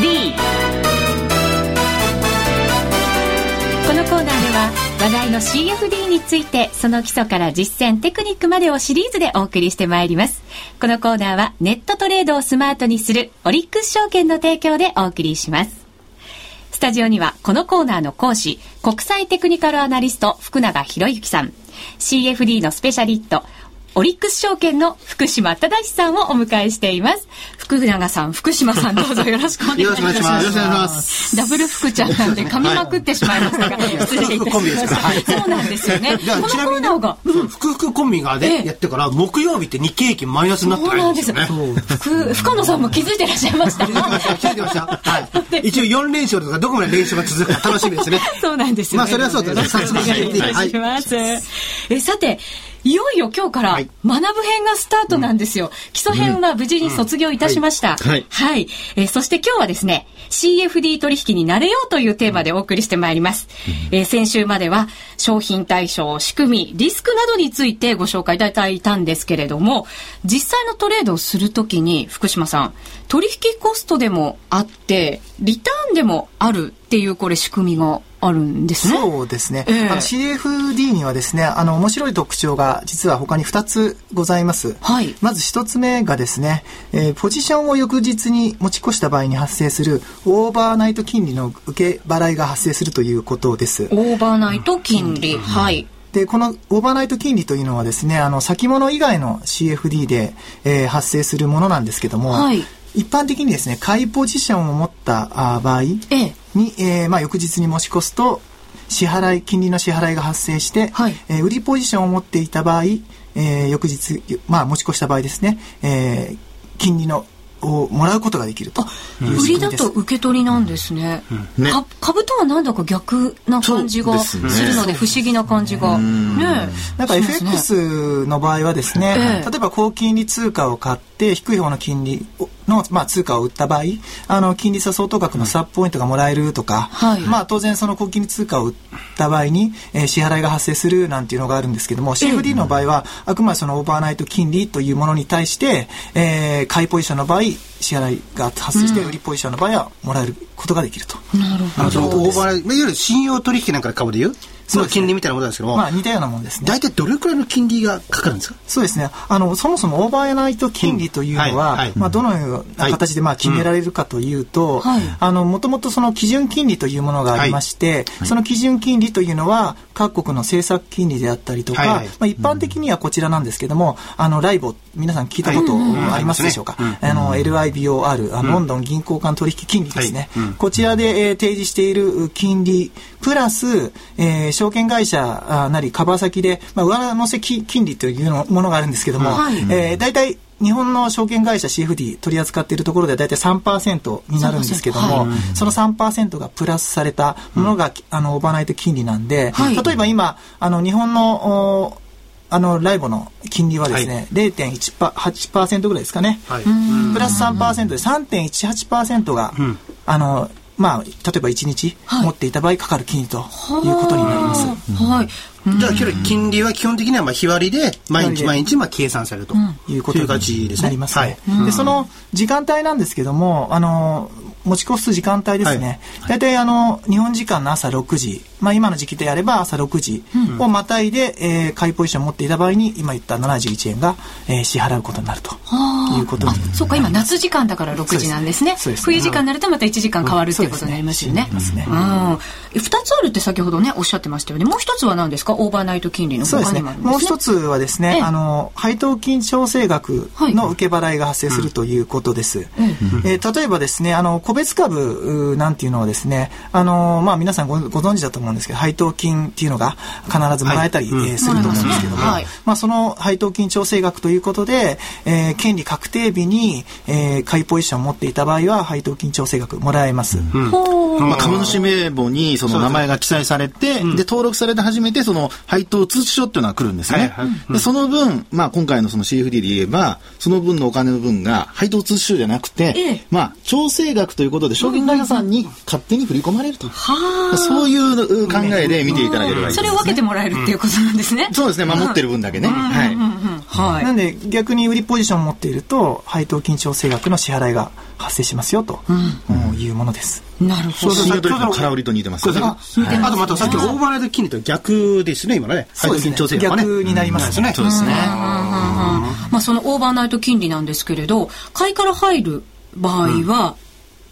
D このコーナーでは話題の CFD についてその基礎から実践テクニックまでをシリーズでお送りしてまいります。このコーナーはネットトレードをスマートにするオリックス証券の提供でお送りします。スタジオにはこのコーナーの講師国際テクニカルアナリスト福永博之さん。CFD のスペシャリストオリックス証券の福島正さんをお迎えしています。福永さん、福島さんどうぞよろしくお願いします。よろしくお願いします。ダブル福ちゃんなんで噛みまくってしまいましたが、失礼いたしました。そうなんですよね。じゃあ、ちなみに、福福コンビがでやってから、木曜日って日経平均マイナスになってないんですよね。福、深野さんも気づいてらっしゃいました。気づいてました？はい。一応4連勝とかどこまで連勝が続くか楽しみですね。そうなんですよ、まあ、それはそうです。お願いいたします。え、さて、いよいよ今日から学ぶ編がスタートなんですよ。基礎編は無事に卒業いたしました。はい。はい。えー、そして今日はですね、CFD 取引になれようというテーマでお送りしてまいります。えー、先週までは商品対象、仕組み、リスクなどについてご紹介いただいたんですけれども、実際のトレードをするときに、福島さん、取引コストでもあって、リターンでもあるっていうこれ仕組みがあるんですね。そうですね。えー、あの CFD にはですね、あの面白い特徴が実は他に2つございます。はい。まず1つ目がですね、えー、ポジションを翌日に持ち越した場合に発生するオーバーナイト金利の受け払いが発生するということです。オーバーナイト金利、うん、はい。で、このオーバーナイト金利というのはですね、あの、先物以外の CFD で、えー、発生するものなんですけども、はい、一般的にですね、買いポジションを持った場合に、ええ。ー、まあ、翌日に持ち越すと、支払い、金利の支払いが発生して、はい、えー、売りポジションを持っていた場合、えー、翌日、まあ、持ち越した場合ですね、えー、金利のをもらうことができると。売りだと受け取りなんですね。うん。ね、株とはなんだか逆な感じがするので不思議な感じが。ねなんか FX の場合はですね、ええ、例えば高金利通貨を買って低い方の金利の、まあ、通貨を売った場合あの金利差相当額のスワップポイントがもらえるとか、うんまあ、当然その高金利通貨を売った場合に、えー、支払いが発生するなんていうのがあるんですけども CFD の場合は、あくまでそのオーバーナイト金利というものに対して、えー、買いポジションの場合支払いが発生して、売りポジションの場合はもらえることができると。なるほど。オーバーいわゆる信用取引なんかで株で言う？その金利みたいなことなんですけども、まあ似たようなもんですね。大体どれくらいの金利がかかるんですか？そうですね。あの、そもそもオーバーナイト金利というのは、はい。はい、まあどのような形でまあ決められるかというと、はい、あの、もともとその基準金利というものがありまして、その基準金利というのは、各国の政策金利であったりとか、まあ一般的にはこちらなんですけども、あの、ライボ、皆さん聞いたことありますでしょうか、あの、LIBOR、あのロンドン銀行間取引金利ですね。こちらで、えー、提示している金利、プラス、えー、証券会社なり、カバー先で、まあ、上乗せ金利というのものがあるんですけども、はい、えー、大体、日本の証券会社 CFD 取り扱っているところでは大体3%になるんですけども、はい、その3%がプラスされたものが、うん、あのオーバーナイト金利なんで、はい、例えば今あの日本のあのライボの金利はですね、はい、0.18%ぐらいですかね、はい、プラス3%で3.18%が、うん、あのまあ、例えば1日持っていた場合かかる金利ということになります。はい。じゃあ、金利は基本的にはまあ日割りで毎日毎日まあ計算されるということになりますね。で、その時間帯なんですけども、あの、持ち越す時間帯ですね。大体、あの、日本時間の朝6時、まあ今の時期であれば朝6時をまたいで、えー、買いポジションを持っていた場合に、今言った71円が、えー、支払うことになるということにそうか、今夏時間だから6時なんですね。そうです。冬時間になるとまた1時間変わるっていうことになりますよね。そうですね。うん。2つあるって先ほどね、おっしゃってましたよね。もう一つは何ですか？オーバーナイト金利の。他にもね。もう一つはですね、あの、配当金調整額の受け払いが発生するということです。え例えばですね、あの、個別株なんていうのはですね、あの、まあ皆さんごご存知だと思うんですけど、配当金っていうのが必ずもらえたり、はい、えー、すると思うんですけども、はい、まあその配当金調整額ということで、えー、権利確定日に、えー、買いポジションを持っていた場合は配当金調整額もらえます。うん。まあ、株主名簿にその名前が記載されて、で登録されて初めてその配当通知書っていうのが来るんですね。はい。はい、でその分、まあ今回のその CFD で言えば、その分のお金の分が配当通知書じゃなくて、ええ、まあ調整額ということで証券会社さんに勝手に振り込まれると。はあ、そういう考えで見ていただければいいそれを分けてもらえるっていうことなんですね。そうですね、守ってる分だけね。はい。はい、なんで逆に売りポジションを持っていると配当金調整額の支払いが発生しますよと、いうものです。なるほど。信用取引の空売りと似てますね。あとまたさっきのオーバーライド金利と逆ですね、今ね。配当金調整額ね。逆になりますね。そうですね。まあそのオーバーナイト金利なんですけれど、買いから入る場合は、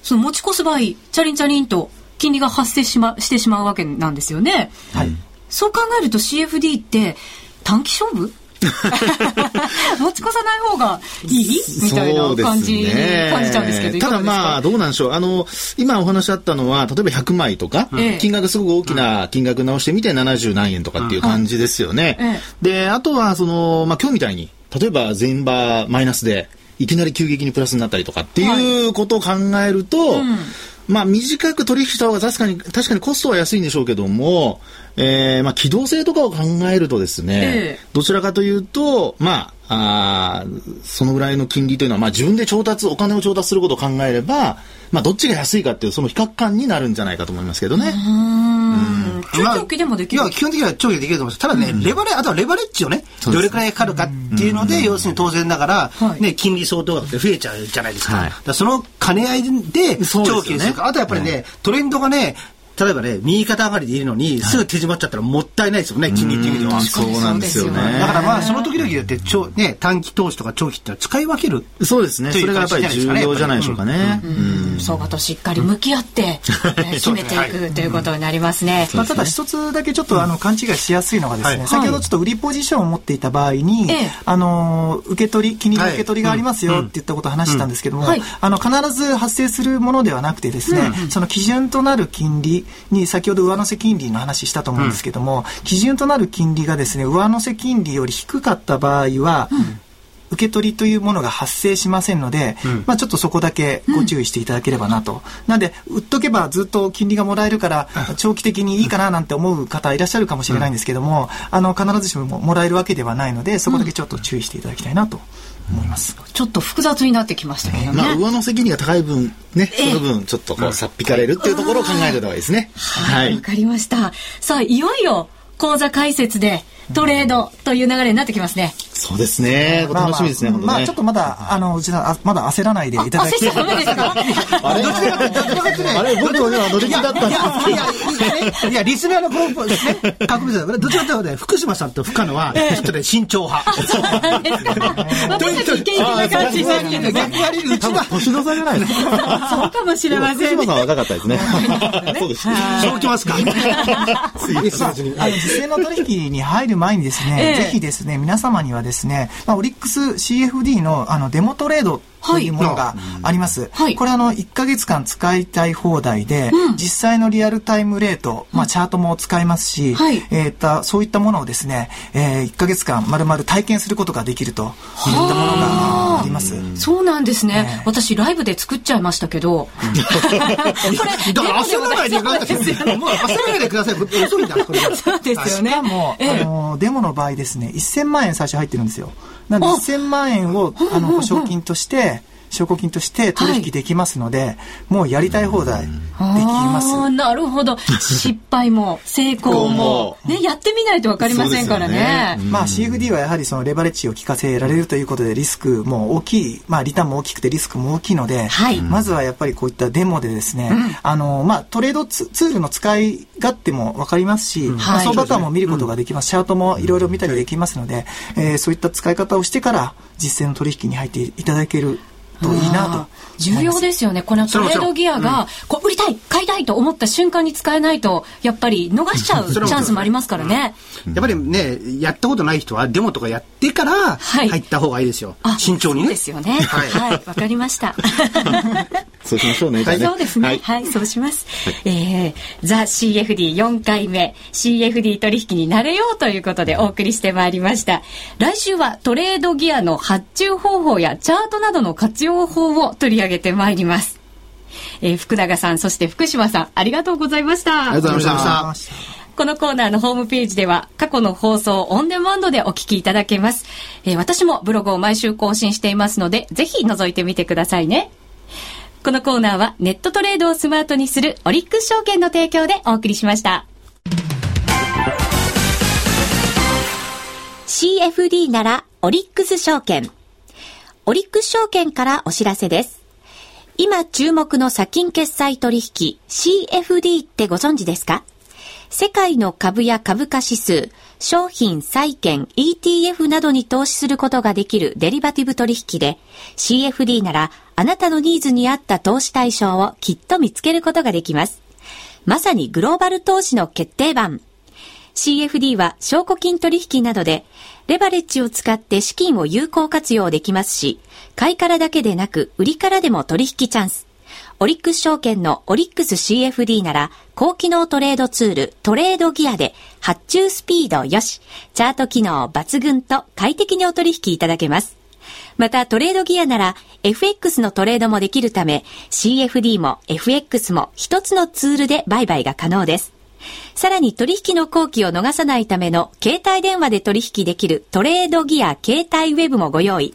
その持ち越す場合、チャリンチャリンと金利が発生し,、ま、してしまうわけなんですよね。はい。そう考えると CFD って短期勝負？持ち越さない方がいい？みたいな感じに感じちゃうんですけど、ただまあ、どうなんでしょう。あの、今お話あったのは、例えば100枚とか、金額すごく大きな金額直してみて70何円とかっていう感じですよね。で、あとは、その、まあ今日みたいに、例えば全場マイナスで、いきなり急激にプラスになったりとかっていうことを考えると、はいうん。まあ短く取引した方が確かに、確かにコストは安いんでしょうけども、えー、まあ機動性とかを考えるとですね、えー、どちらかというと、まあ、あそのぐらいの金利というのは、まあ自分で調達、お金を調達することを考えれば、まあどっちが安いかっていうその比較感になるんじゃないかと思いますけどね。長期でもできる、まあ、基本的には長期でできると思います。ただね、うん、レバレ、あとはレバレッジをね、どれくらいかかるかっていうので、要するに当然ながら、ね、金利相当額って増えちゃうじゃないですか。はい、その兼ね合いで長期にするか。あとやっぱりね、トレンドがね、例えばね、右肩上がりでいるのに、すぐ手締まっちゃったらもったいないですよね、金利っていう意味では。そうなんですよね。だからまあ、その時々によって、ちょね、短期投資とか長期って使い分ける。そうですね。それがやっぱり重要じゃないでしょうかね。相場としっかり向き合って、決めていくということになりますね。まあ、ただ一つだけちょっとあの勘違いしやすいのがですね、先ほどちょっと売りポジションを持っていた場合に、あの、受け取り、金利の受け取りがありますよって言ったことを話したんですけども、あの、必ず発生するものではなくてですね、その基準となる金利に先ほど上乗せ金利の話したと思うんですけども、うん、基準となる金利がですね上乗せ金利より低かった場合は、うん。受け取りというものが発生しませんので、うん、まあ、ちょっとそこだけご注意していただければなと、うん、なんで売っとけばずっと金利がもらえるから長期的にいいかななんて思う方いらっしゃるかもしれないんですけども、あの必ずしももらえるわけではないのでそこだけちょっと注意していただきたいなと思います、ちょっと複雑になってきましたけどね、まあ、上乗せ金利が高い分ね、その分ちょっとこうさっ引かれるっていうところを考えた方がいいですね。はいわ、かりました。さあいよいよ講座解説でトレードという流れになってきますね。そうですね。楽しみですね、まあ、まあ、ちょっとまだ、あの、うちは、まだ焦らないでいただきたい。焦ですかあれ？あれ僕は今乗り気だったんですけど。いや、リスナーのこの、ね、確率だ。どちらかというとね、福島さんと深野は、ちょっとね、慎重派。そうなんですか。私たちイケイケな感じになってる逆割り、うちは。年の差じゃないですか。そうかもしれません。福島さん若かったですね。そうです。そうきますか。実践の取引に入る前にですね、ぜひですね、皆様にはですね、まあ、オリックス CFD のあのデモトレードというものがあります。はい、これあの1か月間使いたい放題で、うん、実際のリアルタイムレート、まあ、チャートも使えますし、はい、えー、そういったものをですね、えー、1か月間まるまる体験することができるといったものがあります？そうなんですね、えー、私ライブで作っちゃいましたけど。これ、だから焦らないでください。もう焦らないでください。遅いんだ、そうですよね。しかも、えー、あの、デモの場合ですね、1000万円最初入ってるんですよ。なんで1000万円をあの保証金として、証拠金として取引できますので、はい、もうやりたい放題できます。なるほど。失敗も成功も、ね、やってみないと分かりませんからね。ね。まあ CFD はやはりそのレバレッジを効かせられるということでリスクも大きい、まあリターンも大きくてリスクも大きいので、はい、まずはやっぱりこういったデモでですね、うん、あの、まあトレードツールの使い勝手も分かりますし、うん。まあ、相場感も見ることができます。チャートもいろいろ見たりできますので、えー、そういった使い方をしてから実践の取引に入っていただけるといいなと。重要ですよね。このトレードギアが、こう売りたい、買いたいと思った瞬間に使えないと、やっぱり逃しちゃう チャンスもありますからね。やっぱりね、やったことない人はデモとかやってから入った方がいいですよ。はい、慎重にね。ですよね。はい、わ、かりました。そうしましょうね。そうですね。はい、そうします。えー、ザ・ CFD4 回目、CFD 取引になれようということでお送りしてまいりました。来週はトレードギアの発注方法やチャートなどの活用法を取り上げてまいります。えー、福永さん、そして福島さん、ありがとうございました。ありがとうございました。このコーナーのホームページでは過去の放送オンデマンドでお聞きいただけます。えー、私もブログを毎週更新していますので、ぜひ覗いてみてくださいね。このコーナーはネットトレードをスマートにするオリックス証券の提供でお送りしました。CFD ならオリックス証券。オリックス証券からお知らせです。今注目の先金決済取引 CFD ってご存知ですか？世界の株や株価指数、商品、債券、ETF などに投資することができるデリバティブ取引で、CFD ならあなたのニーズに合った投資対象をきっと見つけることができます。まさにグローバル投資の決定版。CFD は証拠金取引などで、レバレッジを使って資金を有効活用できますし、買いからだけでなく売りからでも取引チャンス。オリックス証券のオリックス CFD なら、高機能トレードツールトレードギアで発注スピードよし、チャート機能抜群と快適にお取引いただけます。またトレードギアなら FX のトレードもできるため CFD も FX も一つのツールで売買が可能です。さらに取引の後期を逃さないための携帯電話で取引できるトレードギア携帯ウェブもご用意。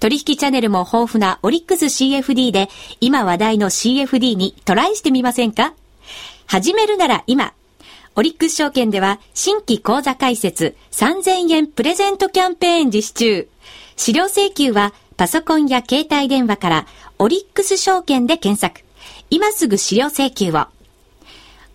取引チャンネルも豊富なオリックス CFD で今話題の CFD にトライしてみませんか？始めるなら今。オリックス証券では新規口座開設3000円プレゼントキャンペーン実施中。資料請求はパソコンや携帯電話からオリックス証券で検索。今すぐ資料請求を。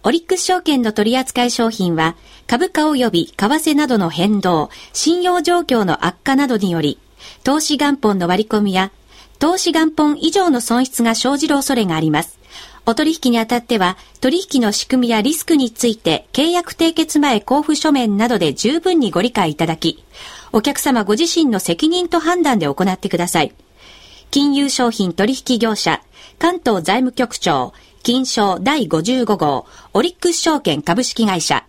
オリックス証券の取扱い商品は、株価及び為替などの変動、信用状況の悪化などにより、投資元本の割り込みや、投資元本以上の損失が生じる恐れがあります。お取引にあたっては、取引の仕組みやリスクについて、契約締結前交付書面などで十分にご理解いただき、お客様ご自身の責任と判断で行ってください。金融商品取引業者、関東財務局長、金賞第55号、オリックス証券株式会社、